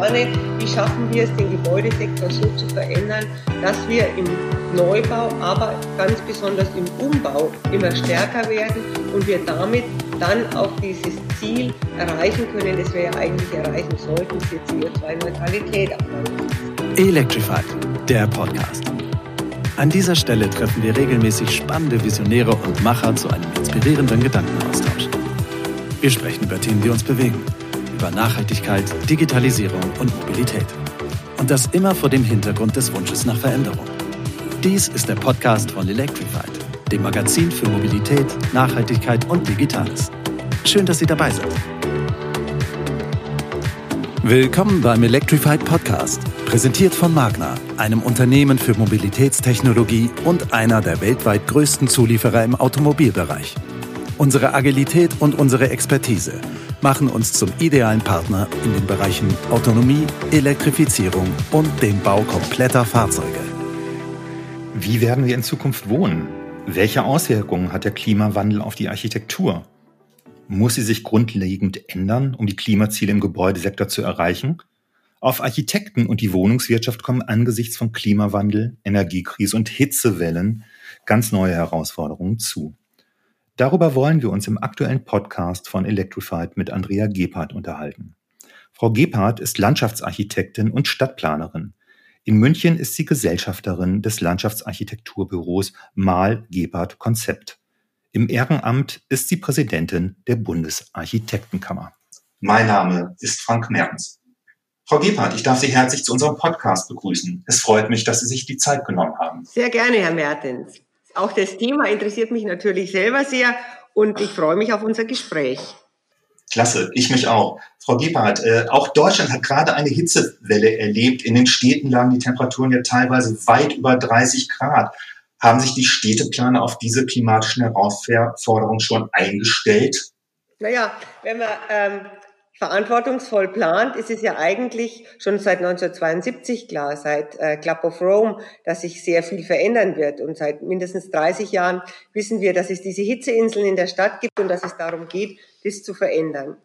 Wie schaffen wir es, den Gebäudesektor so zu verändern, dass wir im Neubau, aber ganz besonders im Umbau immer stärker werden und wir damit dann auch dieses Ziel erreichen können, das wir ja eigentlich erreichen sollten, für CO2-Neutralität. Electrified, der Podcast. An dieser Stelle treffen wir regelmäßig spannende Visionäre und Macher zu einem inspirierenden Gedankenaustausch. Wir sprechen über Themen, die uns bewegen über Nachhaltigkeit, Digitalisierung und Mobilität. Und das immer vor dem Hintergrund des Wunsches nach Veränderung. Dies ist der Podcast von Electrified, dem Magazin für Mobilität, Nachhaltigkeit und Digitales. Schön, dass Sie dabei sind. Willkommen beim Electrified Podcast, präsentiert von Magna, einem Unternehmen für Mobilitätstechnologie und einer der weltweit größten Zulieferer im Automobilbereich. Unsere Agilität und unsere Expertise machen uns zum idealen Partner in den Bereichen Autonomie, Elektrifizierung und dem Bau kompletter Fahrzeuge. Wie werden wir in Zukunft wohnen? Welche Auswirkungen hat der Klimawandel auf die Architektur? Muss sie sich grundlegend ändern, um die Klimaziele im Gebäudesektor zu erreichen? Auf Architekten und die Wohnungswirtschaft kommen angesichts von Klimawandel, Energiekrise und Hitzewellen ganz neue Herausforderungen zu. Darüber wollen wir uns im aktuellen Podcast von Electrified mit Andrea Gebhardt unterhalten. Frau Gebhardt ist Landschaftsarchitektin und Stadtplanerin. In München ist sie Gesellschafterin des Landschaftsarchitekturbüros Mal Gebhardt Konzept. Im Ehrenamt ist sie Präsidentin der Bundesarchitektenkammer. Mein Name ist Frank Mertens. Frau Gebhardt, ich darf Sie herzlich zu unserem Podcast begrüßen. Es freut mich, dass Sie sich die Zeit genommen haben. Sehr gerne, Herr Mertens. Auch das Thema interessiert mich natürlich selber sehr und ich freue mich auf unser Gespräch. Klasse, ich mich auch. Frau Gebhardt, äh, auch Deutschland hat gerade eine Hitzewelle erlebt. In den Städten lagen die Temperaturen ja teilweise weit über 30 Grad. Haben sich die Städteplaner auf diese klimatischen Herausforderungen schon eingestellt? Naja, wenn wir ähm, verantwortungsvoll plant, ist es ja eigentlich schon seit 1972 klar, seit äh, Club of Rome, dass sich sehr viel verändern wird. Und seit mindestens 30 Jahren wissen wir, dass es diese Hitzeinseln in der Stadt gibt und dass es darum geht, das zu verändern.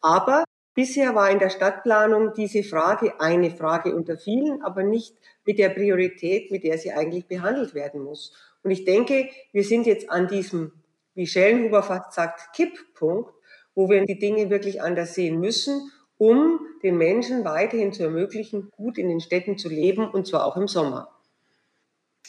Aber bisher war in der Stadtplanung diese Frage eine Frage unter vielen, aber nicht mit der Priorität, mit der sie eigentlich behandelt werden muss. Und ich denke, wir sind jetzt an diesem, wie Schellenhuber fast sagt, Kipppunkt, wo wir die Dinge wirklich anders sehen müssen, um den Menschen weiterhin zu ermöglichen, gut in den Städten zu leben und zwar auch im Sommer.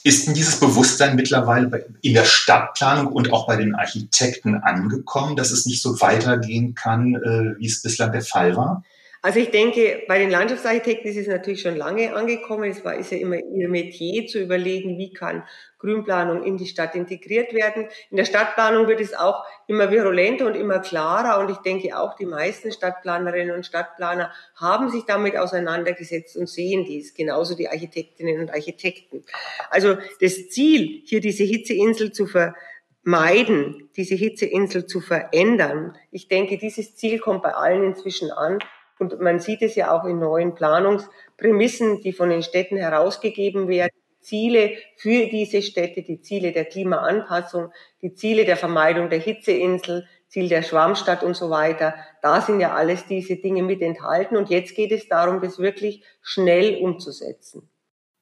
Ist denn dieses Bewusstsein mittlerweile in der Stadtplanung und auch bei den Architekten angekommen, dass es nicht so weitergehen kann, äh, wie es bislang der Fall war? Also ich denke, bei den Landschaftsarchitekten ist es natürlich schon lange angekommen. Es war, ist ja immer ihr Metier zu überlegen, wie kann Grünplanung in die Stadt integriert werden. In der Stadtplanung wird es auch immer virulenter und immer klarer. Und ich denke auch, die meisten Stadtplanerinnen und Stadtplaner haben sich damit auseinandergesetzt und sehen dies. Genauso die Architektinnen und Architekten. Also das Ziel, hier diese Hitzeinsel zu vermeiden, diese Hitzeinsel zu verändern. Ich denke, dieses Ziel kommt bei allen inzwischen an. Und man sieht es ja auch in neuen Planungsprämissen, die von den Städten herausgegeben werden. Ziele für diese Städte, die Ziele der Klimaanpassung, die Ziele der Vermeidung der Hitzeinsel, Ziel der Schwammstadt und so weiter. Da sind ja alles diese Dinge mit enthalten. Und jetzt geht es darum, das wirklich schnell umzusetzen.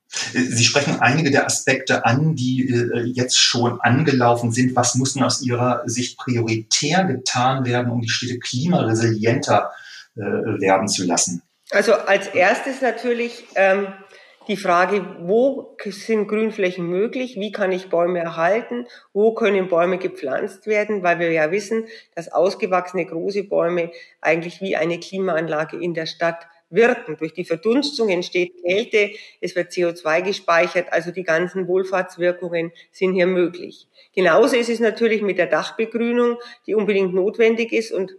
Sie sprechen einige der Aspekte an, die äh, jetzt schon angelaufen sind. Was muss denn aus Ihrer Sicht prioritär getan werden, um die Städte klimaresilienter werden zu lassen? Also als erstes natürlich ähm, die Frage, wo sind Grünflächen möglich? Wie kann ich Bäume erhalten? Wo können Bäume gepflanzt werden? Weil wir ja wissen, dass ausgewachsene große Bäume eigentlich wie eine Klimaanlage in der Stadt wirken. Durch die Verdunstung entsteht Kälte, es wird CO2 gespeichert, also die ganzen Wohlfahrtswirkungen sind hier möglich. Genauso ist es natürlich mit der Dachbegrünung, die unbedingt notwendig ist und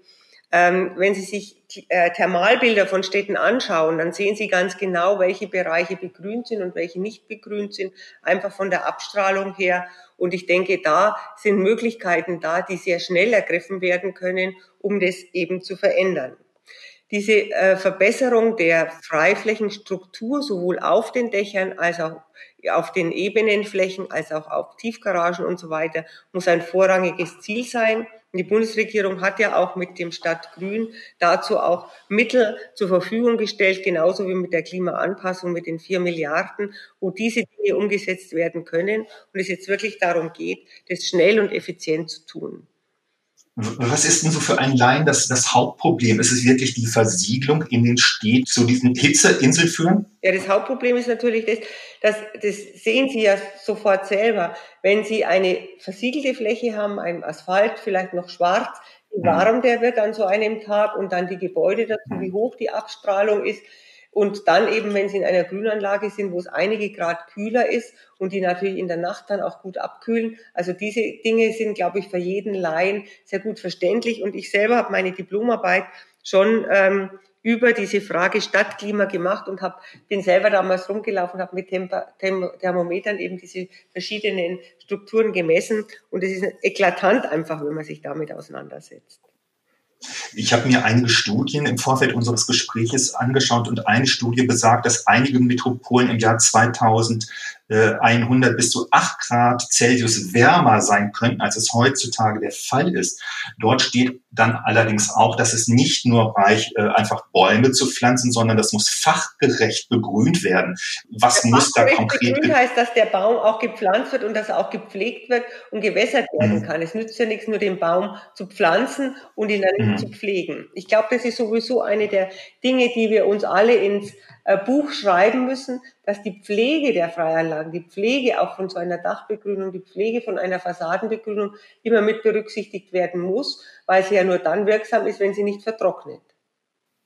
ähm, wenn Sie sich äh, Thermalbilder von Städten anschauen, dann sehen Sie ganz genau, welche Bereiche begrünt sind und welche nicht begrünt sind, einfach von der Abstrahlung her. Und ich denke, da sind Möglichkeiten da, die sehr schnell ergriffen werden können, um das eben zu verändern. Diese äh, Verbesserung der Freiflächenstruktur sowohl auf den Dächern als auch auf den ebenen Flächen als auch auf Tiefgaragen und so weiter muss ein vorrangiges Ziel sein. Die Bundesregierung hat ja auch mit dem Stadtgrün dazu auch Mittel zur Verfügung gestellt, genauso wie mit der Klimaanpassung mit den vier Milliarden, wo diese Dinge umgesetzt werden können und es jetzt wirklich darum geht, das schnell und effizient zu tun. Was ist denn so für einen Laien das, das Hauptproblem? Ist es wirklich die Versiegelung in den Städten zu diesen Hitzeinseln führen? Ja, das Hauptproblem ist natürlich das, dass, das sehen Sie ja sofort selber. Wenn Sie eine versiegelte Fläche haben, ein Asphalt, vielleicht noch schwarz, wie mhm. warm der wird an so einem Tag und dann die Gebäude dazu, wie hoch die Abstrahlung ist, und dann eben, wenn sie in einer Grünanlage sind, wo es einige Grad kühler ist und die natürlich in der Nacht dann auch gut abkühlen. Also diese Dinge sind, glaube ich, für jeden Laien sehr gut verständlich. Und ich selber habe meine Diplomarbeit schon ähm, über diese Frage Stadtklima gemacht und hab, bin selber damals rumgelaufen, habe mit Temper, Tem Thermometern eben diese verschiedenen Strukturen gemessen. Und es ist eklatant einfach, wenn man sich damit auseinandersetzt. Ich habe mir einige Studien im Vorfeld unseres Gespräches angeschaut und eine Studie besagt, dass einige Metropolen im Jahr 2000 100 äh, bis zu 8 Grad Celsius wärmer sein könnten, als es heutzutage der Fall ist. Dort steht dann allerdings auch, dass es nicht nur reicht, äh, einfach Bäume zu pflanzen, sondern das muss fachgerecht begrünt werden. Was der muss da konkret? Begrünt heißt, dass der Baum auch gepflanzt wird und dass er auch gepflegt wird und gewässert werden mhm. kann. Es nützt ja nichts, nur den Baum zu pflanzen und ihn dann mhm. zu pflegen. Ich glaube, das ist sowieso eine der Dinge, die wir uns alle ins Buch schreiben müssen, dass die Pflege der Freianlagen, die Pflege auch von so einer Dachbegrünung, die Pflege von einer Fassadenbegrünung immer mit berücksichtigt werden muss, weil sie ja nur dann wirksam ist, wenn sie nicht vertrocknet.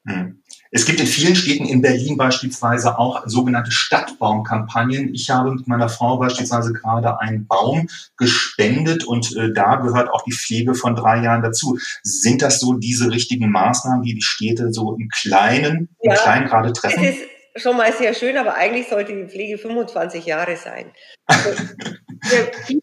Hm. Es gibt in vielen Städten in Berlin beispielsweise auch sogenannte Stadtbaumkampagnen. Ich habe mit meiner Frau beispielsweise gerade einen Baum gespendet und äh, da gehört auch die Pflege von drei Jahren dazu. Sind das so diese richtigen Maßnahmen, die die Städte so im Kleinen, im ja, Kleinen gerade treffen? Es ist schon mal sehr schön, aber eigentlich sollte die Pflege 25 Jahre sein. Also,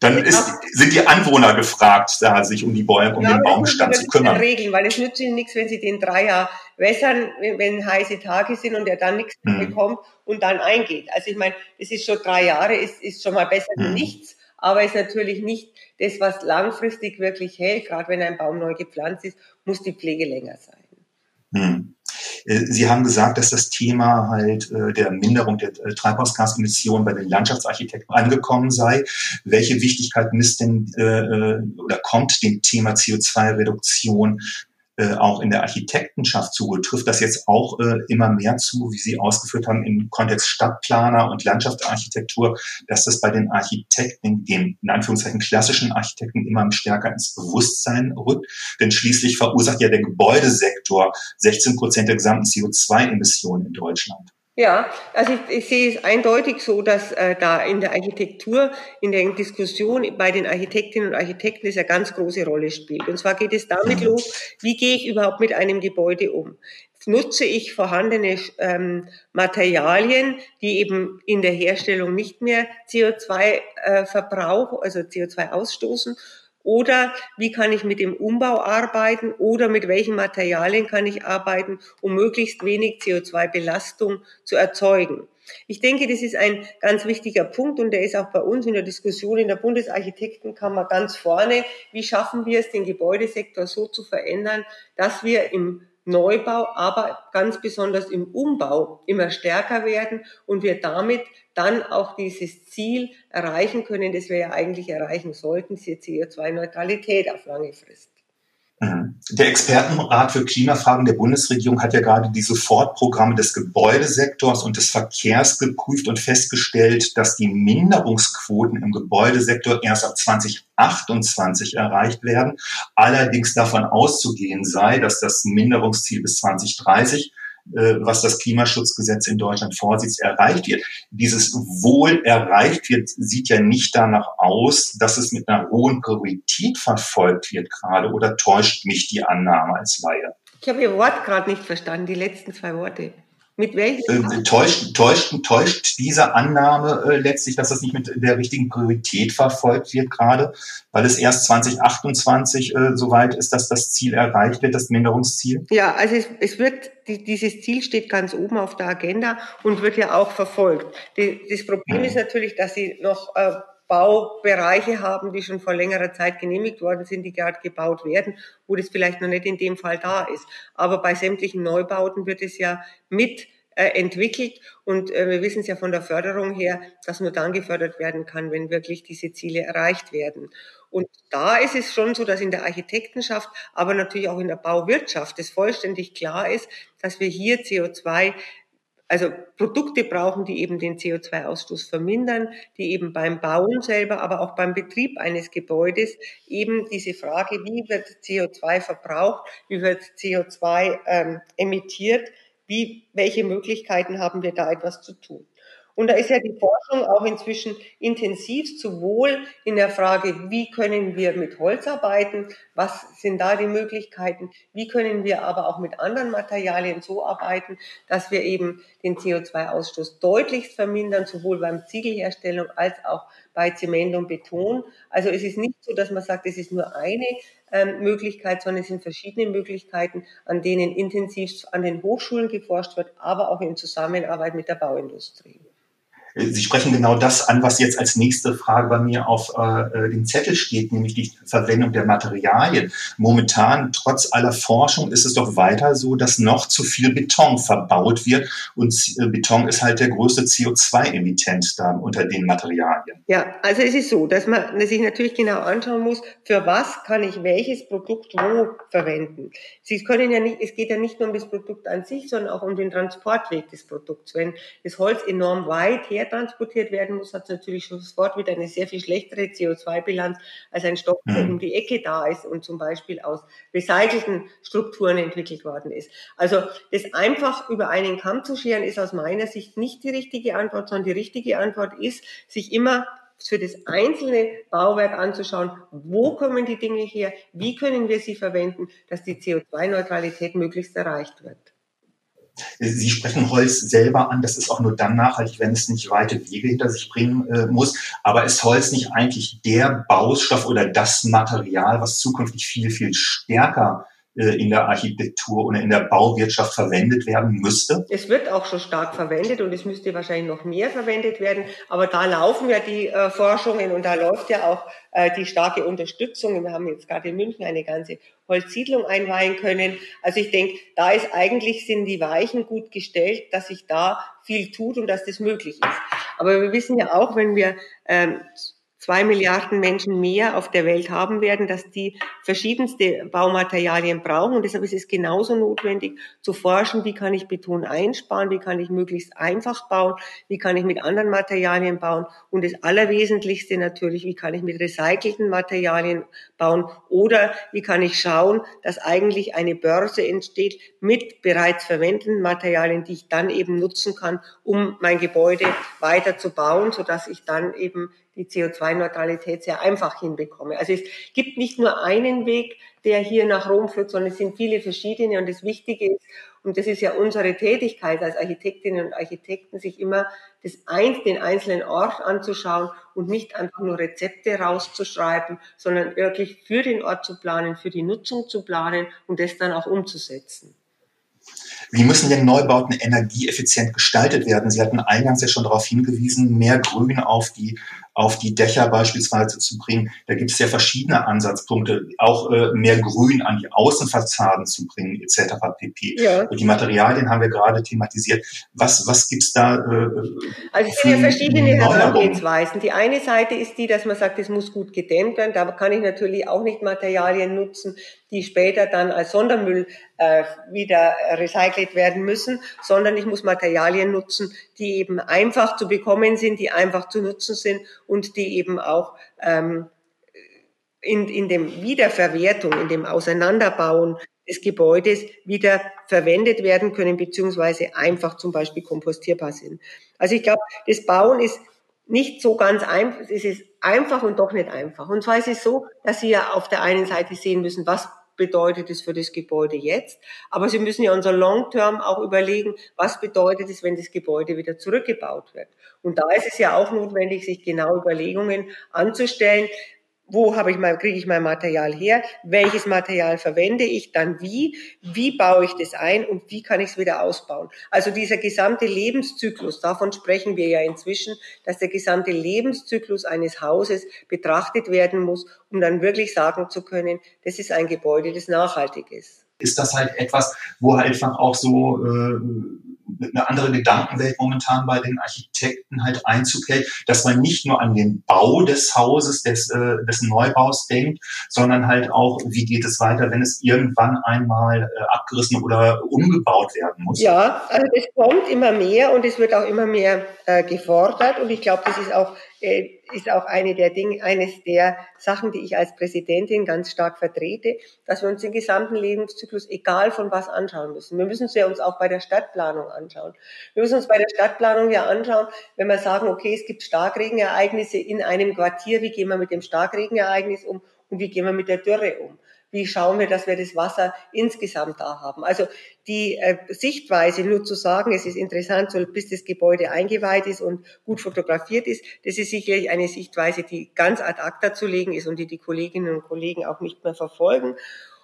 Dann ist, sind die Anwohner gefragt, da sich um die Bäume, um ja, den Baumbestand zu kümmern. Regeln, weil es nützt ihnen nichts, wenn sie den drei Jahre wässern, wenn heiße Tage sind und er dann nichts mhm. bekommt und dann eingeht. Also ich meine, das ist schon drei Jahre, ist, ist schon mal besser mhm. wie nichts, aber ist natürlich nicht das, was langfristig wirklich hält. Gerade wenn ein Baum neu gepflanzt ist, muss die Pflege länger sein. Mhm. Äh, Sie haben gesagt, dass das Thema halt äh, der Minderung der äh, Treibhausgasemissionen bei den Landschaftsarchitekten angekommen sei. Welche Wichtigkeit misst denn oder kommt dem Thema CO2-Reduktion äh, auch in der Architektenschaft zu. Trifft das jetzt auch äh, immer mehr zu, wie Sie ausgeführt haben, im Kontext Stadtplaner und Landschaftsarchitektur, dass das bei den Architekten, den in Anführungszeichen klassischen Architekten, immer stärker ins Bewusstsein rückt? Denn schließlich verursacht ja der Gebäudesektor 16 Prozent der gesamten CO2-Emissionen in Deutschland. Ja, also ich, ich sehe es eindeutig so, dass äh, da in der Architektur, in der Diskussion bei den Architektinnen und Architekten es eine ganz große Rolle spielt. Und zwar geht es damit los, wie gehe ich überhaupt mit einem Gebäude um? Nutze ich vorhandene ähm, Materialien, die eben in der Herstellung nicht mehr CO2 äh, verbrauchen, also CO2 ausstoßen, oder wie kann ich mit dem Umbau arbeiten oder mit welchen Materialien kann ich arbeiten, um möglichst wenig CO2-Belastung zu erzeugen. Ich denke, das ist ein ganz wichtiger Punkt und der ist auch bei uns in der Diskussion in der Bundesarchitektenkammer ganz vorne. Wie schaffen wir es, den Gebäudesektor so zu verändern, dass wir im Neubau, aber ganz besonders im Umbau immer stärker werden und wir damit dann auch dieses Ziel erreichen können, das wir ja eigentlich erreichen sollten, diese CO2-Neutralität auf lange Frist. Mhm. Der Expertenrat für Klimafragen der Bundesregierung hat ja gerade die Sofortprogramme des Gebäudesektors und des Verkehrs geprüft und festgestellt, dass die Minderungsquoten im Gebäudesektor erst ab 2028 erreicht werden. Allerdings davon auszugehen sei, dass das Minderungsziel bis 2030 äh, was das Klimaschutzgesetz in Deutschland vorsieht, erreicht wird. Dieses Wohl erreicht wird, sieht ja nicht danach aus, dass es mit einer hohen Priorität verfolgt wird gerade oder täuscht mich die Annahme als Laie? Ich habe Ihr Wort gerade nicht verstanden, die letzten zwei Worte. Mit welchen? Äh, täuscht, täuscht, täuscht diese Annahme äh, letztlich, dass das nicht mit der richtigen Priorität verfolgt wird gerade, weil es erst 2028 äh, soweit ist, dass das Ziel erreicht wird, das Minderungsziel? Ja, also es, es wird, die, dieses Ziel steht ganz oben auf der Agenda und wird ja auch verfolgt. Die, das Problem mhm. ist natürlich, dass sie noch äh, Baubereiche haben, die schon vor längerer Zeit genehmigt worden sind, die gerade gebaut werden, wo das vielleicht noch nicht in dem Fall da ist. Aber bei sämtlichen Neubauten wird es ja mit äh, entwickelt und äh, wir wissen es ja von der Förderung her, dass nur dann gefördert werden kann, wenn wirklich diese Ziele erreicht werden. Und da ist es schon so, dass in der Architektenschaft, aber natürlich auch in der Bauwirtschaft es vollständig klar ist, dass wir hier CO2 also Produkte brauchen, die eben den CO2-Ausstoß vermindern, die eben beim Bauen selber, aber auch beim Betrieb eines Gebäudes eben diese Frage, wie wird CO2 verbraucht, wie wird CO2 ähm, emittiert, wie, welche Möglichkeiten haben wir da etwas zu tun. Und da ist ja die Forschung auch inzwischen intensiv, sowohl in der Frage, wie können wir mit Holz arbeiten, was sind da die Möglichkeiten, wie können wir aber auch mit anderen Materialien so arbeiten, dass wir eben den CO2-Ausstoß deutlich vermindern, sowohl beim Ziegelherstellung als auch bei Zement und Beton. Also es ist nicht so, dass man sagt, es ist nur eine ähm, Möglichkeit, sondern es sind verschiedene Möglichkeiten, an denen intensiv an den Hochschulen geforscht wird, aber auch in Zusammenarbeit mit der Bauindustrie. Sie sprechen genau das an, was jetzt als nächste Frage bei mir auf äh, dem Zettel steht, nämlich die Verwendung der Materialien. Momentan, trotz aller Forschung, ist es doch weiter so, dass noch zu viel Beton verbaut wird und äh, Beton ist halt der größte CO2-Emittent da unter den Materialien. Ja, also es ist so, dass man sich natürlich genau anschauen muss, für was kann ich welches Produkt wo verwenden. Sie können ja nicht, es geht ja nicht nur um das Produkt an sich, sondern auch um den Transportweg des Produkts. Wenn das Holz enorm weit her transportiert werden muss, hat natürlich schon sofort wieder eine sehr viel schlechtere CO2-Bilanz als ein Stoff, der mhm. um die Ecke da ist und zum Beispiel aus recycelten Strukturen entwickelt worden ist. Also das einfach über einen Kamm zu scheren, ist aus meiner Sicht nicht die richtige Antwort, sondern die richtige Antwort ist, sich immer für das einzelne Bauwerk anzuschauen, wo kommen die Dinge her, wie können wir sie verwenden, dass die CO2-Neutralität möglichst erreicht wird. Sie sprechen Holz selber an, das ist auch nur dann nachhaltig, wenn es nicht weite Wege hinter sich bringen äh, muss. Aber ist Holz nicht eigentlich der Baustoff oder das Material, was zukünftig viel, viel stärker in der Architektur oder in der Bauwirtschaft verwendet werden müsste? Es wird auch schon stark verwendet und es müsste wahrscheinlich noch mehr verwendet werden. Aber da laufen ja die äh, Forschungen und da läuft ja auch äh, die starke Unterstützung. Wir haben jetzt gerade in München eine ganze Holzsiedlung einweihen können. Also ich denke, da ist eigentlich sind die Weichen gut gestellt, dass sich da viel tut und dass das möglich ist. Aber wir wissen ja auch, wenn wir ähm, zwei Milliarden Menschen mehr auf der Welt haben werden, dass die verschiedenste Baumaterialien brauchen. Und deshalb ist es genauso notwendig zu forschen, wie kann ich Beton einsparen, wie kann ich möglichst einfach bauen, wie kann ich mit anderen Materialien bauen. Und das Allerwesentlichste natürlich, wie kann ich mit recycelten Materialien bauen oder wie kann ich schauen, dass eigentlich eine Börse entsteht mit bereits verwendeten Materialien, die ich dann eben nutzen kann, um mein Gebäude weiter zu bauen, sodass ich dann eben die CO2-Neutralität sehr einfach hinbekomme. Also es gibt nicht nur einen Weg, der hier nach Rom führt, sondern es sind viele verschiedene. Und das Wichtige ist, und das ist ja unsere Tätigkeit als Architektinnen und Architekten, sich immer das eins, den einzelnen Ort anzuschauen und nicht einfach nur Rezepte rauszuschreiben, sondern wirklich für den Ort zu planen, für die Nutzung zu planen und das dann auch umzusetzen. Wie müssen denn Neubauten energieeffizient gestaltet werden? Sie hatten eingangs ja schon darauf hingewiesen, mehr Grün auf die auf die Dächer beispielsweise zu bringen. Da gibt es ja verschiedene Ansatzpunkte, auch äh, mehr Grün an die Außenfassaden zu bringen, etc. pp. Ja. Und die Materialien haben wir gerade thematisiert. Was, was gibt's da? Äh, also es sind ja verschiedene Herangehensweisen. Die eine Seite ist die, dass man sagt, es muss gut gedämmt werden. Da kann ich natürlich auch nicht Materialien nutzen, die später dann als Sondermüll äh, wieder recycelt werden müssen, sondern ich muss Materialien nutzen, die eben einfach zu bekommen sind, die einfach zu nutzen sind und die eben auch ähm, in, in dem Wiederverwertung, in dem Auseinanderbauen des Gebäudes wieder verwendet werden können, beziehungsweise einfach zum Beispiel kompostierbar sind. Also ich glaube, das Bauen ist nicht so ganz einfach, es ist einfach und doch nicht einfach. Und zwar ist es so, dass Sie ja auf der einen Seite sehen müssen, was bedeutet es für das Gebäude jetzt. Aber Sie müssen ja unser Long-Term auch überlegen, was bedeutet es, wenn das Gebäude wieder zurückgebaut wird. Und da ist es ja auch notwendig, sich genau Überlegungen anzustellen, wo habe ich mein, kriege ich mein Material her, welches Material verwende ich dann wie, wie baue ich das ein und wie kann ich es wieder ausbauen. Also dieser gesamte Lebenszyklus, davon sprechen wir ja inzwischen, dass der gesamte Lebenszyklus eines Hauses betrachtet werden muss, um dann wirklich sagen zu können, das ist ein Gebäude, das nachhaltig ist. Ist das halt etwas, wo halt einfach auch so äh, eine andere Gedankenwelt momentan bei den Architekten halt Einzug hält, dass man nicht nur an den Bau des Hauses, des, äh, des Neubaus denkt, sondern halt auch, wie geht es weiter, wenn es irgendwann einmal äh, abgerissen oder umgebaut werden muss. Ja, also es kommt immer mehr und es wird auch immer mehr äh, gefordert und ich glaube, das ist auch ist auch eine der Dinge, eines der Sachen, die ich als Präsidentin ganz stark vertrete, dass wir uns den gesamten Lebenszyklus, egal von was, anschauen müssen. Wir müssen es ja uns auch bei der Stadtplanung anschauen. Wir müssen uns bei der Stadtplanung ja anschauen, wenn wir sagen, okay, es gibt Starkregenereignisse in einem Quartier, wie gehen wir mit dem Starkregenereignis um und wie gehen wir mit der Dürre um? Wie schauen wir, dass wir das Wasser insgesamt da haben. Also die äh, Sichtweise, nur zu sagen, es ist interessant, so, bis das Gebäude eingeweiht ist und gut fotografiert ist, das ist sicherlich eine Sichtweise, die ganz ad acta zu legen ist und die die Kolleginnen und Kollegen auch nicht mehr verfolgen,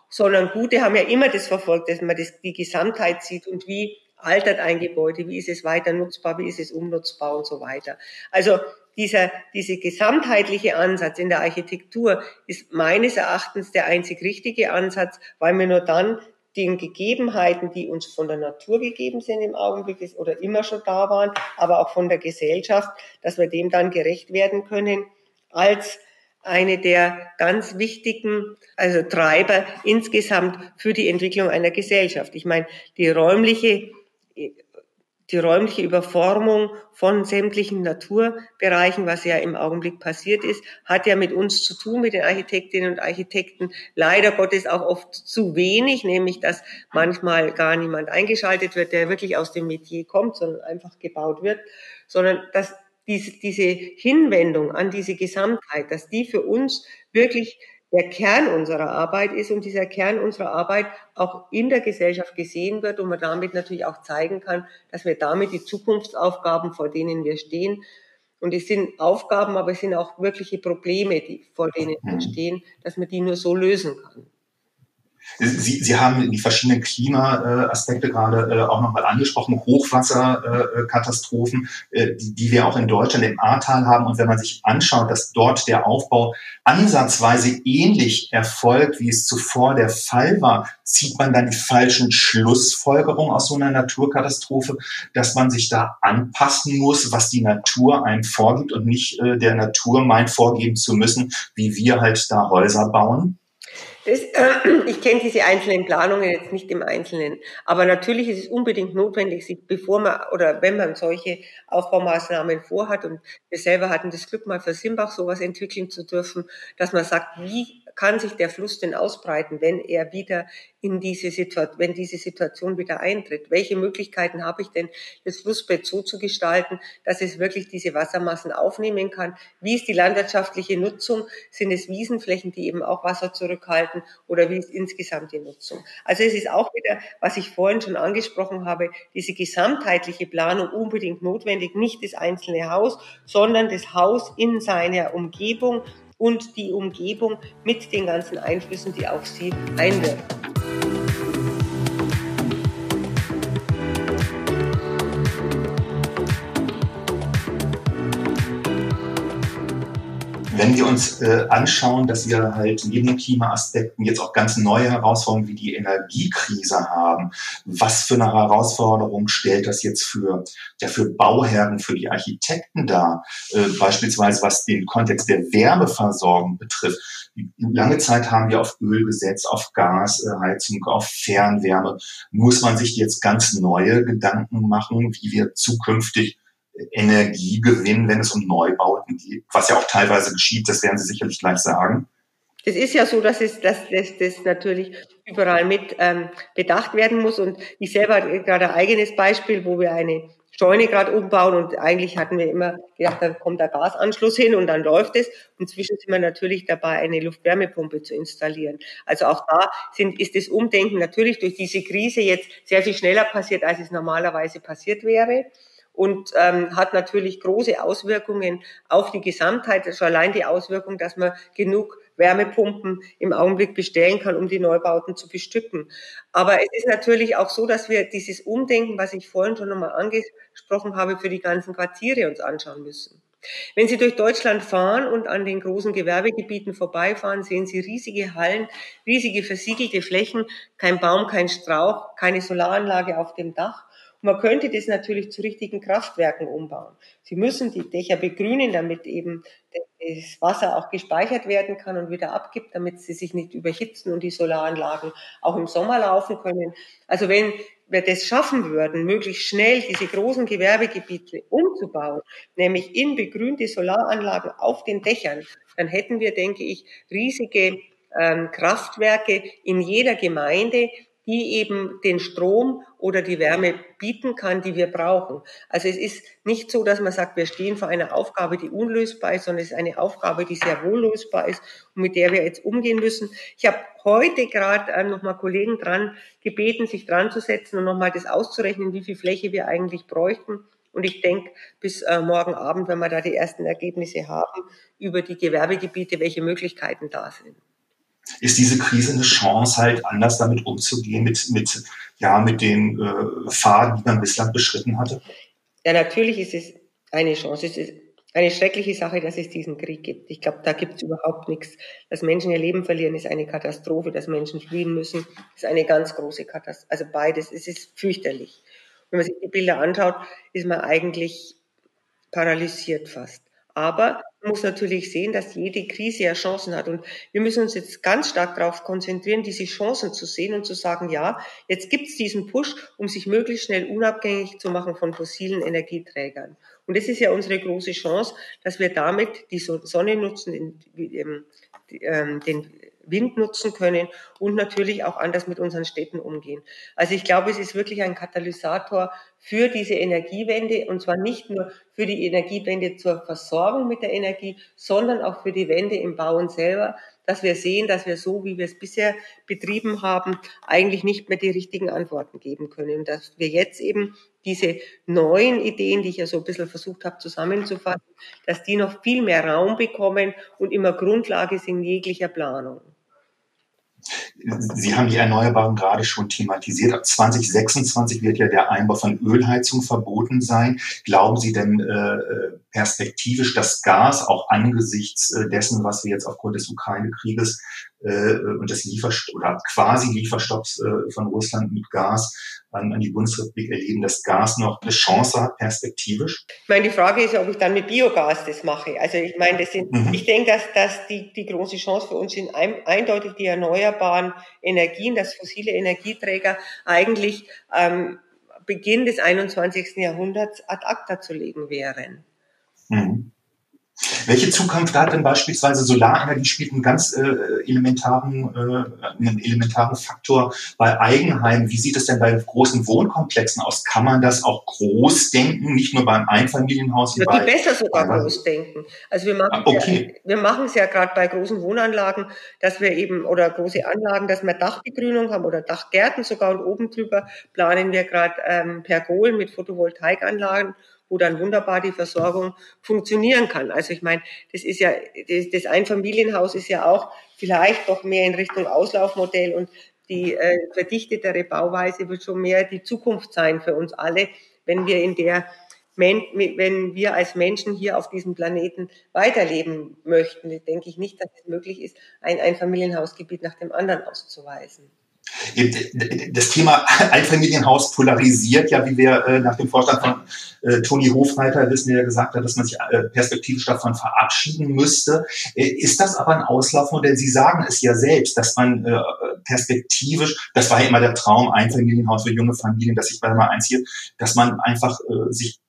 sondern gute haben ja immer das verfolgt, dass man das, die Gesamtheit sieht und wie altert ein Gebäude, wie ist es weiter nutzbar, wie ist es umnutzbar und so weiter. Also dieser, diese gesamtheitliche Ansatz in der Architektur ist meines Erachtens der einzig richtige Ansatz, weil wir nur dann den Gegebenheiten, die uns von der Natur gegeben sind im Augenblick oder immer schon da waren, aber auch von der Gesellschaft, dass wir dem dann gerecht werden können als eine der ganz wichtigen also Treiber insgesamt für die Entwicklung einer Gesellschaft. Ich meine, die räumliche die räumliche Überformung von sämtlichen Naturbereichen, was ja im Augenblick passiert ist, hat ja mit uns zu tun, mit den Architektinnen und Architekten. Leider Gottes auch oft zu wenig, nämlich dass manchmal gar niemand eingeschaltet wird, der wirklich aus dem Metier kommt, sondern einfach gebaut wird, sondern dass diese, Hinwendung an diese Gesamtheit, dass die für uns wirklich der Kern unserer Arbeit ist und dieser Kern unserer Arbeit auch in der Gesellschaft gesehen wird und man damit natürlich auch zeigen kann, dass wir damit die Zukunftsaufgaben, vor denen wir stehen, und es sind Aufgaben, aber es sind auch wirkliche Probleme, die, vor denen wir mhm. stehen, dass man die nur so lösen kann. Sie, Sie haben die verschiedenen Klimaaspekte gerade äh, auch nochmal angesprochen, Hochwasserkatastrophen, äh, die, die wir auch in Deutschland im Ahrtal haben. Und wenn man sich anschaut, dass dort der Aufbau ansatzweise ähnlich erfolgt, wie es zuvor der Fall war, zieht man dann die falschen Schlussfolgerungen aus so einer Naturkatastrophe, dass man sich da anpassen muss, was die Natur einem vorgibt und nicht äh, der Natur meint vorgeben zu müssen, wie wir halt da Häuser bauen? Das, äh, ich kenne diese einzelnen Planungen jetzt nicht im Einzelnen, aber natürlich ist es unbedingt notwendig, sich bevor man oder wenn man solche Aufbaumaßnahmen vorhat und wir selber hatten das Glück mal für Simbach sowas entwickeln zu dürfen, dass man sagt, wie kann sich der Fluss denn ausbreiten, wenn er wieder in diese Situation, wenn diese Situation wieder eintritt? Welche Möglichkeiten habe ich denn, das Flussbett so zu gestalten, dass es wirklich diese Wassermassen aufnehmen kann? Wie ist die landwirtschaftliche Nutzung? Sind es Wiesenflächen, die eben auch Wasser zurückhalten oder wie ist insgesamt die Nutzung? Also es ist auch wieder, was ich vorhin schon angesprochen habe, diese gesamtheitliche Planung unbedingt notwendig, nicht das einzelne Haus, sondern das Haus in seiner Umgebung und die Umgebung mit den ganzen Einflüssen, die auf sie einwirken. Wenn wir uns äh, anschauen, dass wir halt neben den Klimaaspekten jetzt auch ganz neue Herausforderungen wie die Energiekrise haben, was für eine Herausforderung stellt das jetzt für, ja, für Bauherren, für die Architekten dar? Äh, beispielsweise was den Kontext der Wärmeversorgung betrifft. Lange Zeit haben wir auf Öl gesetzt, auf Gasheizung, auf Fernwärme. Muss man sich jetzt ganz neue Gedanken machen, wie wir zukünftig Energie gewinnen, wenn es um Neubauten geht, was ja auch teilweise geschieht, das werden Sie sicherlich gleich sagen. Es ist ja so, dass es dass, dass das natürlich überall mit ähm, bedacht werden muss. Und ich selber hatte gerade ein eigenes Beispiel, wo wir eine Scheune gerade umbauen und eigentlich hatten wir immer gedacht, da kommt der Gasanschluss hin und dann läuft es. Inzwischen sind wir natürlich dabei, eine Luftwärmepumpe zu installieren. Also auch da sind, ist das Umdenken natürlich durch diese Krise jetzt sehr viel schneller passiert, als es normalerweise passiert wäre und ähm, hat natürlich große Auswirkungen auf die Gesamtheit. Schon allein die Auswirkung, dass man genug Wärmepumpen im Augenblick bestellen kann, um die Neubauten zu bestücken. Aber es ist natürlich auch so, dass wir dieses Umdenken, was ich vorhin schon nochmal angesprochen habe, für die ganzen Quartiere uns anschauen müssen. Wenn Sie durch Deutschland fahren und an den großen Gewerbegebieten vorbeifahren, sehen Sie riesige Hallen, riesige versiegelte Flächen, kein Baum, kein Strauch, keine Solaranlage auf dem Dach. Man könnte das natürlich zu richtigen Kraftwerken umbauen. Sie müssen die Dächer begrünen, damit eben das Wasser auch gespeichert werden kann und wieder abgibt, damit sie sich nicht überhitzen und die Solaranlagen auch im Sommer laufen können. Also wenn wir das schaffen würden, möglichst schnell diese großen Gewerbegebiete umzubauen, nämlich in begrünte Solaranlagen auf den Dächern, dann hätten wir, denke ich, riesige ähm, Kraftwerke in jeder Gemeinde, die eben den Strom oder die Wärme bieten kann, die wir brauchen. Also es ist nicht so, dass man sagt, wir stehen vor einer Aufgabe, die unlösbar ist, sondern es ist eine Aufgabe, die sehr wohl lösbar ist und mit der wir jetzt umgehen müssen. Ich habe heute gerade äh, nochmal Kollegen dran gebeten, sich dran zu setzen und nochmal das auszurechnen, wie viel Fläche wir eigentlich bräuchten. Und ich denke, bis äh, morgen Abend, wenn wir da die ersten Ergebnisse haben, über die Gewerbegebiete, welche Möglichkeiten da sind ist diese Krise eine Chance, halt anders damit umzugehen, mit, mit, ja, mit den äh, Pfaden, die man bislang beschritten hatte? Ja, natürlich ist es eine Chance. Es ist eine schreckliche Sache, dass es diesen Krieg gibt. Ich glaube, da gibt es überhaupt nichts. Dass Menschen ihr Leben verlieren, ist eine Katastrophe. Dass Menschen fliehen müssen, ist eine ganz große Katastrophe. Also beides, es ist fürchterlich. Wenn man sich die Bilder anschaut, ist man eigentlich paralysiert fast. Aber man muss natürlich sehen, dass jede Krise ja Chancen hat. Und wir müssen uns jetzt ganz stark darauf konzentrieren, diese Chancen zu sehen und zu sagen, ja, jetzt gibt es diesen Push, um sich möglichst schnell unabhängig zu machen von fossilen Energieträgern. Und das ist ja unsere große Chance, dass wir damit die Sonne nutzen, den ähm, Wind nutzen können und natürlich auch anders mit unseren Städten umgehen. Also ich glaube, es ist wirklich ein Katalysator für diese Energiewende und zwar nicht nur für die Energiewende zur Versorgung mit der Energie, sondern auch für die Wende im Bauen selber, dass wir sehen, dass wir so, wie wir es bisher betrieben haben, eigentlich nicht mehr die richtigen Antworten geben können. Dass wir jetzt eben diese neuen Ideen, die ich ja so ein bisschen versucht habe zusammenzufassen, dass die noch viel mehr Raum bekommen und immer Grundlage sind jeglicher Planung. Sie haben die Erneuerbaren gerade schon thematisiert. Ab 2026 wird ja der Einbau von Ölheizung verboten sein. Glauben Sie denn äh, perspektivisch, dass Gas auch angesichts äh, dessen, was wir jetzt aufgrund des Ukraine-Krieges äh, und des Lieferst oder quasi Lieferstopps äh, von Russland mit Gas an, an die Bundesrepublik erleben, dass Gas noch eine Chance hat, perspektivisch? Ich meine, die Frage ist, ob ich dann mit Biogas das mache. Also ich meine, das sind, mhm. ich denke, dass, dass die, die große Chance für uns sind ein, eindeutig die erneuerbaren Energien, dass fossile Energieträger eigentlich ähm, Beginn des 21. Jahrhunderts ad acta zu legen wären. Mhm. Welche Zukunft hat denn beispielsweise Solarenergie spielt einen ganz äh, elementaren, äh, einen elementaren Faktor bei Eigenheimen. Wie sieht es denn bei großen Wohnkomplexen aus? Kann man das auch groß denken, nicht nur beim Einfamilienhaus? Ja, die besser sogar groß denken. Also wir machen, okay. ja, wir machen es ja gerade bei großen Wohnanlagen, dass wir eben, oder große Anlagen, dass wir Dachbegrünung haben oder Dachgärten sogar und oben drüber planen wir gerade ähm, Pergol mit Photovoltaikanlagen wo dann wunderbar die Versorgung funktionieren kann. Also ich meine, das ist ja, das, Einfamilienhaus ist ja auch vielleicht doch mehr in Richtung Auslaufmodell und die äh, verdichtetere Bauweise wird schon mehr die Zukunft sein für uns alle, wenn wir in der wenn wir als Menschen hier auf diesem Planeten weiterleben möchten, denke ich nicht, dass es möglich ist, ein Einfamilienhausgebiet nach dem anderen auszuweisen. Das Thema Einfamilienhaus polarisiert ja, wie wir äh, nach dem Vorstand von äh, Toni Hofreiter wissen, der gesagt hat, dass man sich äh, perspektivisch davon verabschieden müsste. Ist das aber ein Auslaufmodell? Sie sagen es ja selbst, dass man perspektivisch, das war ja immer der Traum, Einfamilienhaus für junge Familien, dass ich bei mal einziehe, dass man einfach sich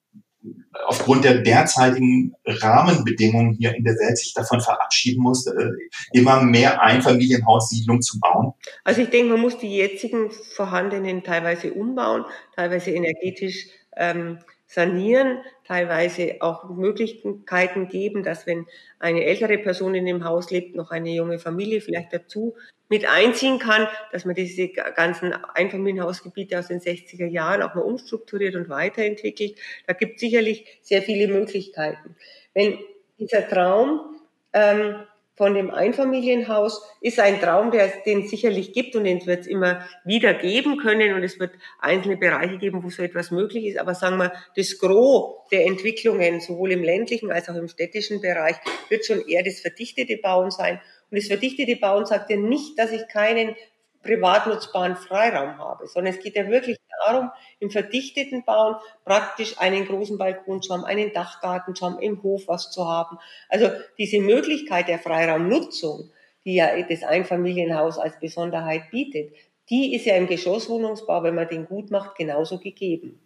aufgrund der derzeitigen Rahmenbedingungen hier in der Welt sich davon verabschieden muss, äh, immer mehr Einfamilienhaussiedlungen zu bauen? Also ich denke, man muss die jetzigen vorhandenen teilweise umbauen, teilweise energetisch ähm, sanieren, teilweise auch Möglichkeiten geben, dass wenn eine ältere Person in dem Haus lebt, noch eine junge Familie vielleicht dazu mit einziehen kann, dass man diese ganzen Einfamilienhausgebiete aus den 60er Jahren auch mal umstrukturiert und weiterentwickelt. Da gibt es sicherlich sehr viele Möglichkeiten. Wenn dieser Traum ähm, von dem Einfamilienhaus ist ein Traum, der den sicherlich gibt und den wird es immer wieder geben können und es wird einzelne Bereiche geben, wo so etwas möglich ist. Aber sagen wir, das Gros der Entwicklungen, sowohl im ländlichen als auch im städtischen Bereich, wird schon eher das verdichtete Bauen sein. Und das verdichtete Bauen sagt ja nicht, dass ich keinen privat nutzbaren Freiraum habe, sondern es geht ja wirklich darum, im verdichteten Bauen praktisch einen großen Balkon zu haben, einen Dachgarten zu haben, im Hof was zu haben. Also diese Möglichkeit der Freiraumnutzung, die ja das Einfamilienhaus als Besonderheit bietet, die ist ja im Geschosswohnungsbau, wenn man den gut macht, genauso gegeben.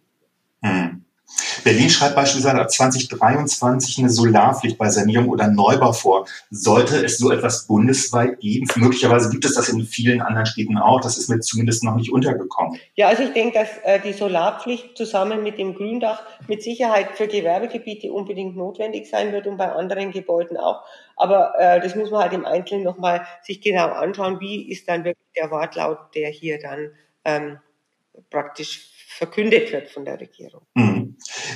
Berlin schreibt beispielsweise ab 2023 eine Solarpflicht bei Sanierung oder Neubau vor. Sollte es so etwas bundesweit geben? Möglicherweise gibt es das in vielen anderen Städten auch. Das ist mir zumindest noch nicht untergekommen. Ja, also ich denke, dass äh, die Solarpflicht zusammen mit dem Gründach mit Sicherheit für Gewerbegebiete unbedingt notwendig sein wird und bei anderen Gebäuden auch. Aber äh, das muss man halt im Einzelnen nochmal sich genau anschauen. Wie ist dann wirklich der Wortlaut, der hier dann ähm, praktisch verkündet wird von der Regierung. Mhm.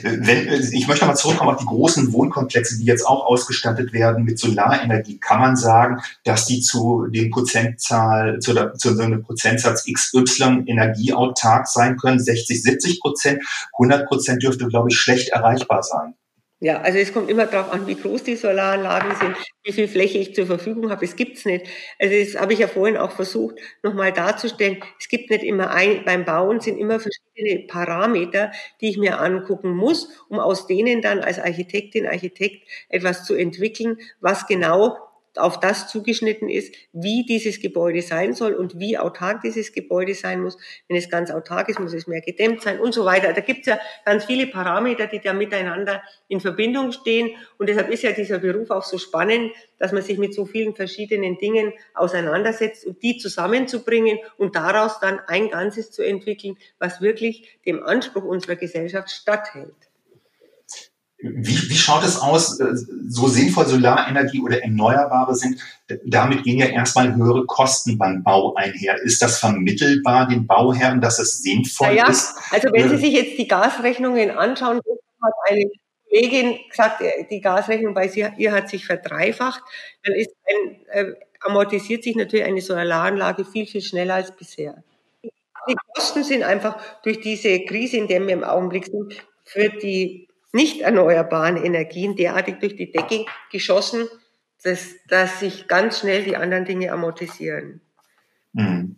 Wenn, ich möchte mal zurückkommen auf die großen Wohnkomplexe, die jetzt auch ausgestattet werden mit Solarenergie. Kann man sagen, dass die zu dem Prozentzahl, zu, der, zu so einem Prozentsatz XY energieautark sein können? 60, 70 Prozent? 100 Prozent dürfte, glaube ich, schlecht erreichbar sein. Ja, also es kommt immer darauf an, wie groß die Solaranlagen sind, wie viel Fläche ich zur Verfügung habe. Es gibt's nicht. Also das habe ich ja vorhin auch versucht, nochmal darzustellen. Es gibt nicht immer ein, beim Bauen sind immer verschiedene Parameter, die ich mir angucken muss, um aus denen dann als Architektin, Architekt etwas zu entwickeln, was genau auf das zugeschnitten ist, wie dieses Gebäude sein soll und wie autark dieses Gebäude sein muss. Wenn es ganz autark ist, muss es mehr gedämmt sein und so weiter. Da gibt es ja ganz viele Parameter, die da miteinander in Verbindung stehen. Und deshalb ist ja dieser Beruf auch so spannend, dass man sich mit so vielen verschiedenen Dingen auseinandersetzt und die zusammenzubringen und daraus dann ein Ganzes zu entwickeln, was wirklich dem Anspruch unserer Gesellschaft statthält. Wie, wie schaut es aus, äh, so sinnvoll Solarenergie oder Erneuerbare sind? Damit gehen ja erstmal höhere Kosten beim Bau einher. Ist das vermittelbar den Bauherren, dass es sinnvoll ja, ist? Also wenn Sie sich jetzt die Gasrechnungen anschauen, hat eine Kollegin gesagt, äh, die Gasrechnung bei ihr hat sich verdreifacht, dann ist ein, äh, amortisiert sich natürlich eine Solaranlage viel, viel schneller als bisher. Die Kosten sind einfach durch diese Krise, in der wir im Augenblick sind, für die nicht erneuerbaren Energien derartig durch die Decke geschossen, dass, dass sich ganz schnell die anderen Dinge amortisieren. Mhm.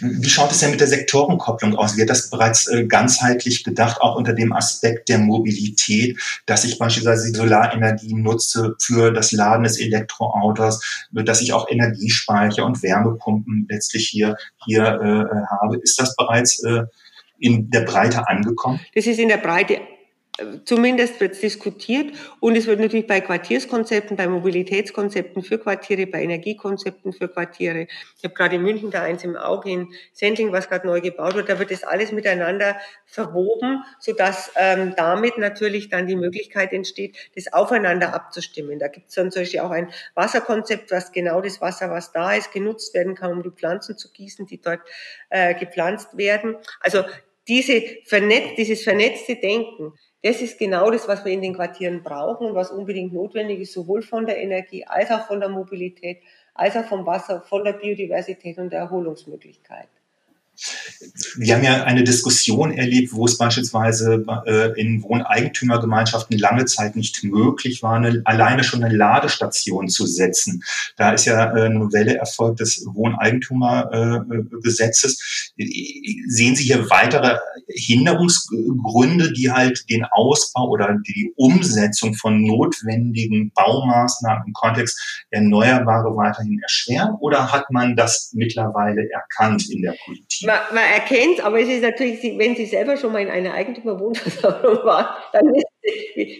Wie schaut es denn mit der Sektorenkopplung aus? Wird das bereits äh, ganzheitlich gedacht, auch unter dem Aspekt der Mobilität, dass ich beispielsweise die Solarenergie nutze für das Laden des Elektroautos, dass ich auch Energiespeicher und Wärmepumpen letztlich hier, hier äh, habe? Ist das bereits äh, in der Breite angekommen? Das ist in der Breite Zumindest wird es diskutiert und es wird natürlich bei Quartierskonzepten, bei Mobilitätskonzepten für Quartiere, bei Energiekonzepten für Quartiere. Ich habe gerade in München da eins im Auge in Sendling, was gerade neu gebaut wird. Da wird das alles miteinander verwoben, sodass ähm, damit natürlich dann die Möglichkeit entsteht, das aufeinander abzustimmen. Da gibt es dann zum Beispiel auch ein Wasserkonzept, was genau das Wasser, was da ist, genutzt werden kann, um die Pflanzen zu gießen, die dort äh, gepflanzt werden. Also diese vernetz, dieses vernetzte Denken, das ist genau das, was wir in den Quartieren brauchen und was unbedingt notwendig ist, sowohl von der Energie als auch von der Mobilität, als auch vom Wasser, von der Biodiversität und der Erholungsmöglichkeit. Wir haben ja eine Diskussion erlebt, wo es beispielsweise äh, in Wohneigentümergemeinschaften lange Zeit nicht möglich war, eine, alleine schon eine Ladestation zu setzen. Da ist ja äh, eine Novelle erfolgt des Wohneigentümergesetzes. Sehen Sie hier weitere Hinderungsgründe, die halt den Ausbau oder die Umsetzung von notwendigen Baumaßnahmen im Kontext Erneuerbare weiterhin erschweren? Oder hat man das mittlerweile erkannt in der Politik? Man, man erkennt, aber es ist natürlich, wenn Sie selber schon mal in einer Eigentümerwohnversammlung waren, dann ist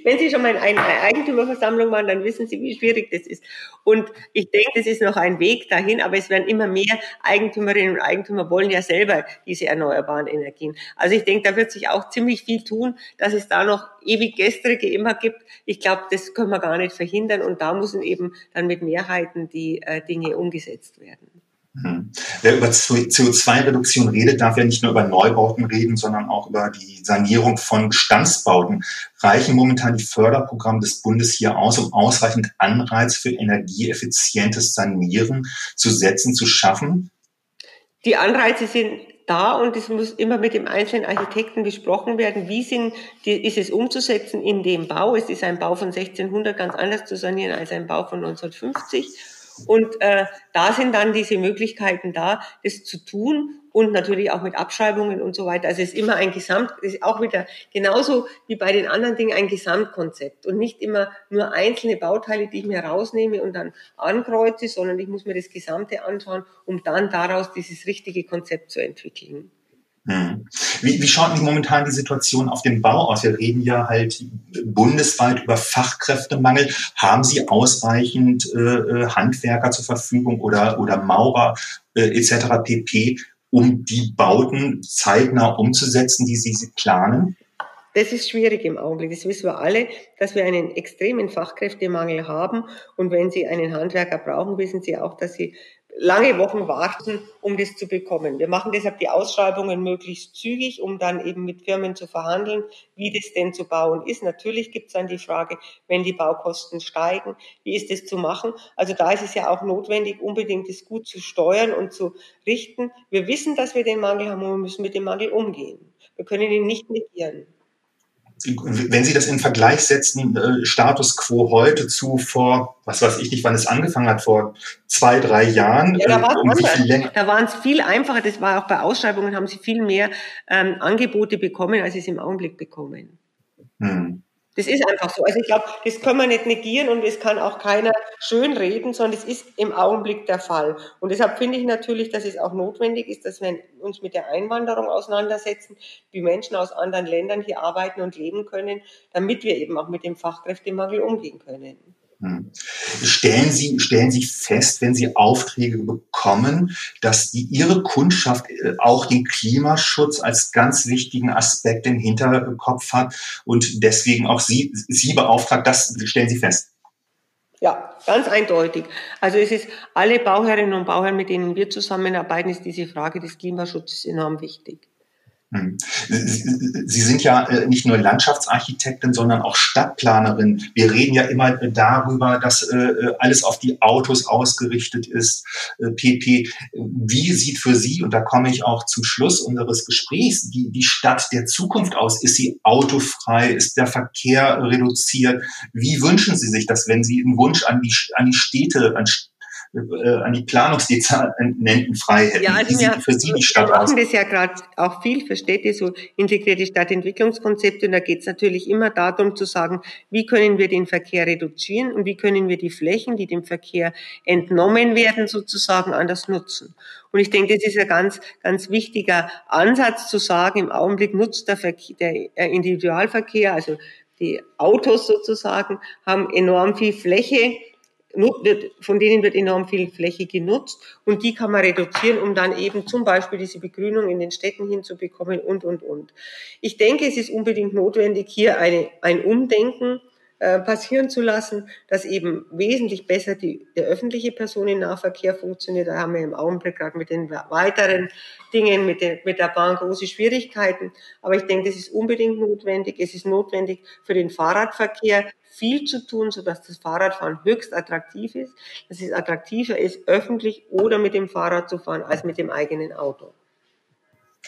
wenn Sie schon mal in einer Eigentümerversammlung waren, dann wissen Sie, wie schwierig das ist. Und ich denke, das ist noch ein Weg dahin, aber es werden immer mehr Eigentümerinnen und Eigentümer wollen ja selber diese erneuerbaren Energien. Also ich denke, da wird sich auch ziemlich viel tun, dass es da noch ewig gestrige immer gibt. Ich glaube, das können wir gar nicht verhindern und da müssen eben dann mit Mehrheiten die äh, Dinge umgesetzt werden. Hm. Wer über CO2-Reduktion redet, darf ja nicht nur über Neubauten reden, sondern auch über die Sanierung von Bestandsbauten. Reichen momentan die Förderprogramme des Bundes hier aus, um ausreichend Anreiz für energieeffizientes Sanieren zu setzen, zu schaffen? Die Anreize sind da und es muss immer mit dem einzelnen Architekten besprochen werden, wie sind, die, ist es umzusetzen in dem Bau. Es ist ein Bau von 1600 ganz anders zu sanieren als ein Bau von 1950 und äh, da sind dann diese Möglichkeiten da, das zu tun und natürlich auch mit Abschreibungen und so weiter. Also es ist immer ein Gesamt, ist auch wieder genauso wie bei den anderen Dingen ein Gesamtkonzept und nicht immer nur einzelne Bauteile, die ich mir rausnehme und dann ankreuze, sondern ich muss mir das Gesamte anschauen, um dann daraus dieses richtige Konzept zu entwickeln. Hm. Wie, wie schaut denn momentan die Situation auf dem Bau aus? Wir reden ja halt bundesweit über Fachkräftemangel. Haben Sie ausreichend äh, äh Handwerker zur Verfügung oder, oder Maurer äh, etc. pp., um die Bauten zeitnah umzusetzen, die Sie, Sie planen? Das ist schwierig im Augenblick. Das wissen wir alle, dass wir einen extremen Fachkräftemangel haben. Und wenn Sie einen Handwerker brauchen, wissen Sie auch, dass Sie lange Wochen warten, um das zu bekommen. Wir machen deshalb die Ausschreibungen möglichst zügig, um dann eben mit Firmen zu verhandeln, wie das denn zu bauen ist. Natürlich gibt es dann die Frage, wenn die Baukosten steigen, wie ist das zu machen? Also da ist es ja auch notwendig, unbedingt das gut zu steuern und zu richten. Wir wissen, dass wir den Mangel haben und wir müssen mit dem Mangel umgehen. Wir können ihn nicht negieren wenn Sie das in Vergleich setzen, äh, Status quo heute zu vor, was weiß ich nicht, wann es angefangen hat, vor zwei, drei Jahren. Ja, da, äh, um da waren es viel einfacher, das war auch bei Ausschreibungen, haben Sie viel mehr ähm, Angebote bekommen, als Sie es im Augenblick bekommen. Hm. Das ist einfach so. Also ich glaube, das können wir nicht negieren und es kann auch keiner schönreden, sondern es ist im Augenblick der Fall. Und deshalb finde ich natürlich, dass es auch notwendig ist, dass wir uns mit der Einwanderung auseinandersetzen, wie Menschen aus anderen Ländern hier arbeiten und leben können, damit wir eben auch mit dem Fachkräftemangel umgehen können. Hm. Stellen Sie, stellen Sie fest, wenn Sie Aufträge bekommen, dass die Ihre Kundschaft äh, auch den Klimaschutz als ganz wichtigen Aspekt im Hinterkopf hat und deswegen auch Sie, Sie beauftragt, das stellen Sie fest. Ja, ganz eindeutig. Also es ist alle Bauherrinnen und Bauherren, mit denen wir zusammenarbeiten, ist diese Frage des Klimaschutzes enorm wichtig. Hm. Sie sind ja äh, nicht nur Landschaftsarchitektin, sondern auch Stadtplanerin. Wir reden ja immer darüber, dass äh, alles auf die Autos ausgerichtet ist, PP. Äh, Wie sieht für Sie, und da komme ich auch zum Schluss unseres Gesprächs, die, Stadt der Zukunft aus? Ist sie autofrei? Ist der Verkehr reduziert? Wie wünschen Sie sich das, wenn Sie einen Wunsch an die, an die Städte, an äh, an die Planungsdezernenten frei hätten. Ja, also sieht für Sie die Stadt wir machen das ja gerade auch viel für Städte, so integrierte Stadtentwicklungskonzepte. Und da geht es natürlich immer darum zu sagen, wie können wir den Verkehr reduzieren und wie können wir die Flächen, die dem Verkehr entnommen werden, sozusagen anders nutzen. Und ich denke, das ist ein ganz, ganz wichtiger Ansatz zu sagen, im Augenblick nutzt der, Verkehr, der Individualverkehr, also die Autos sozusagen, haben enorm viel Fläche von denen wird enorm viel Fläche genutzt und die kann man reduzieren, um dann eben zum Beispiel diese Begrünung in den Städten hinzubekommen und, und, und. Ich denke, es ist unbedingt notwendig, hier eine, ein Umdenken äh, passieren zu lassen, dass eben wesentlich besser die, der öffentliche Personennahverkehr funktioniert. Da haben wir im Augenblick gerade mit den weiteren Dingen mit, den, mit der Bahn große Schwierigkeiten. Aber ich denke, das ist unbedingt notwendig. Es ist notwendig für den Fahrradverkehr viel zu tun, sodass das Fahrradfahren höchst attraktiv ist, dass es attraktiver ist, öffentlich oder mit dem Fahrrad zu fahren, als mit dem eigenen Auto.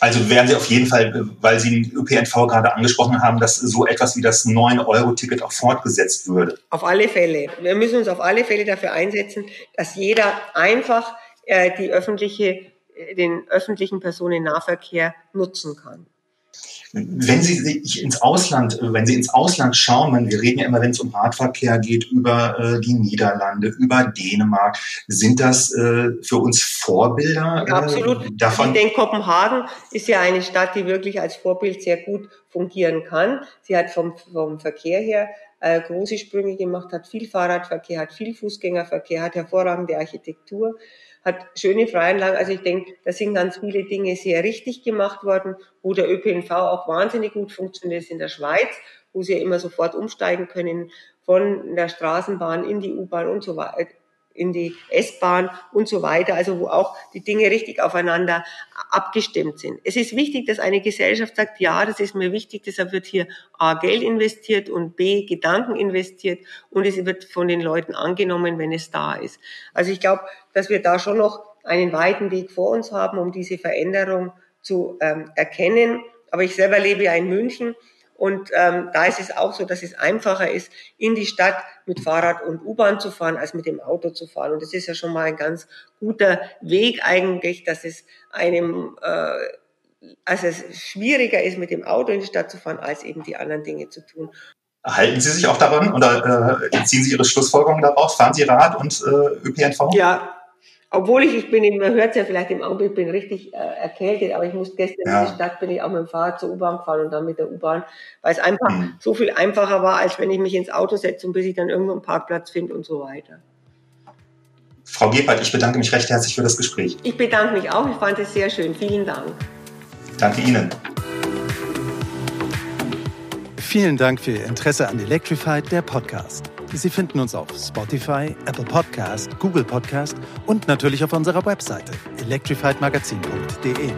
Also werden Sie auf jeden Fall, weil Sie den ÖPNV gerade angesprochen haben, dass so etwas wie das 9-Euro-Ticket auch fortgesetzt würde. Auf alle Fälle. Wir müssen uns auf alle Fälle dafür einsetzen, dass jeder einfach äh, die öffentliche, den öffentlichen Personennahverkehr nutzen kann. Wenn Sie sich ins Ausland, wenn Sie ins Ausland schauen, wir reden ja immer, wenn es um Radverkehr geht, über äh, die Niederlande, über Dänemark, sind das äh, für uns Vorbilder? Äh, Absolut. Davon? Ich denke, Kopenhagen ist ja eine Stadt, die wirklich als Vorbild sehr gut fungieren kann. Sie hat vom, vom Verkehr her äh, große Sprünge gemacht, hat viel Fahrradverkehr, hat viel Fußgängerverkehr, hat hervorragende Architektur hat schöne Freianlagen. Also ich denke, da sind ganz viele Dinge sehr richtig gemacht worden, wo der ÖPNV auch wahnsinnig gut funktioniert ist in der Schweiz, wo sie ja immer sofort umsteigen können von der Straßenbahn in die U-Bahn und so weiter in die S-Bahn und so weiter, also wo auch die Dinge richtig aufeinander abgestimmt sind. Es ist wichtig, dass eine Gesellschaft sagt, ja, das ist mir wichtig, deshalb wird hier A Geld investiert und B Gedanken investiert und es wird von den Leuten angenommen, wenn es da ist. Also ich glaube, dass wir da schon noch einen weiten Weg vor uns haben, um diese Veränderung zu ähm, erkennen. Aber ich selber lebe ja in München und ähm, da ist es auch so, dass es einfacher ist, in die Stadt mit Fahrrad und U-Bahn zu fahren, als mit dem Auto zu fahren. Und das ist ja schon mal ein ganz guter Weg eigentlich, dass es einem, äh, also es schwieriger ist, mit dem Auto in die Stadt zu fahren, als eben die anderen Dinge zu tun. Halten Sie sich auch daran oder äh, ziehen Sie Ihre Schlussfolgerungen daraus? Fahren Sie Rad und äh, ÖPNV? Ja, obwohl ich, ich bin, man hört es ja vielleicht im Augenblick, bin richtig äh, erkältet, aber ich musste gestern ja. in die Stadt, bin ich auch mit dem Fahrrad zur U-Bahn gefahren und dann mit der U-Bahn, weil es einfach mhm. so viel einfacher war, als wenn ich mich ins Auto setze und bis ich dann irgendwo einen Parkplatz finde und so weiter. Frau Gebhardt, ich bedanke mich recht herzlich für das Gespräch. Ich bedanke mich auch, ich fand es sehr schön. Vielen Dank. Danke Ihnen. Vielen Dank für Ihr Interesse an Electrified, der Podcast. Sie finden uns auf Spotify, Apple Podcast, Google Podcast und natürlich auf unserer Webseite electrifiedmagazin.de.